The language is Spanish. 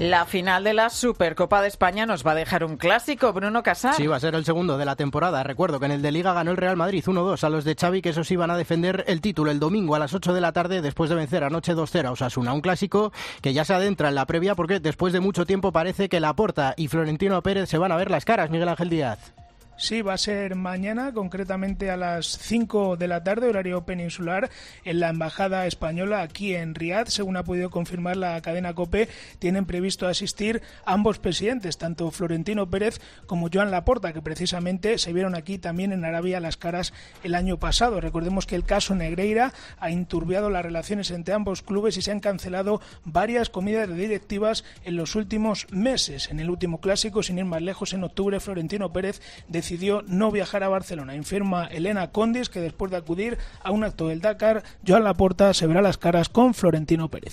La final de la Supercopa de España nos va a dejar un clásico, Bruno Casar. Sí, va a ser el segundo de la temporada. Recuerdo que en el de Liga ganó el Real Madrid 1-2 a los de Xavi, que esos iban a defender el título el domingo a las 8 de la tarde después de vencer anoche 2-0 a Osasuna. Un clásico que ya se adentra en la previa porque después de mucho tiempo parece que Laporta y Florentino Pérez se van a ver las caras, Miguel Ángel Díaz. Sí, va a ser mañana, concretamente a las 5 de la tarde, horario peninsular, en la Embajada Española aquí en Riad. Según ha podido confirmar la cadena COPE, tienen previsto asistir ambos presidentes, tanto Florentino Pérez como Joan Laporta, que precisamente se vieron aquí también en Arabia las caras el año pasado. Recordemos que el caso Negreira ha inturbiado las relaciones entre ambos clubes y se han cancelado varias comidas directivas en los últimos meses. En el último clásico, sin ir más lejos, en octubre, Florentino Pérez decidió decidió no viajar a Barcelona. Informa Elena Condis que después de acudir a un acto del Dakar, Joan Laporta se verá las caras con Florentino Pérez.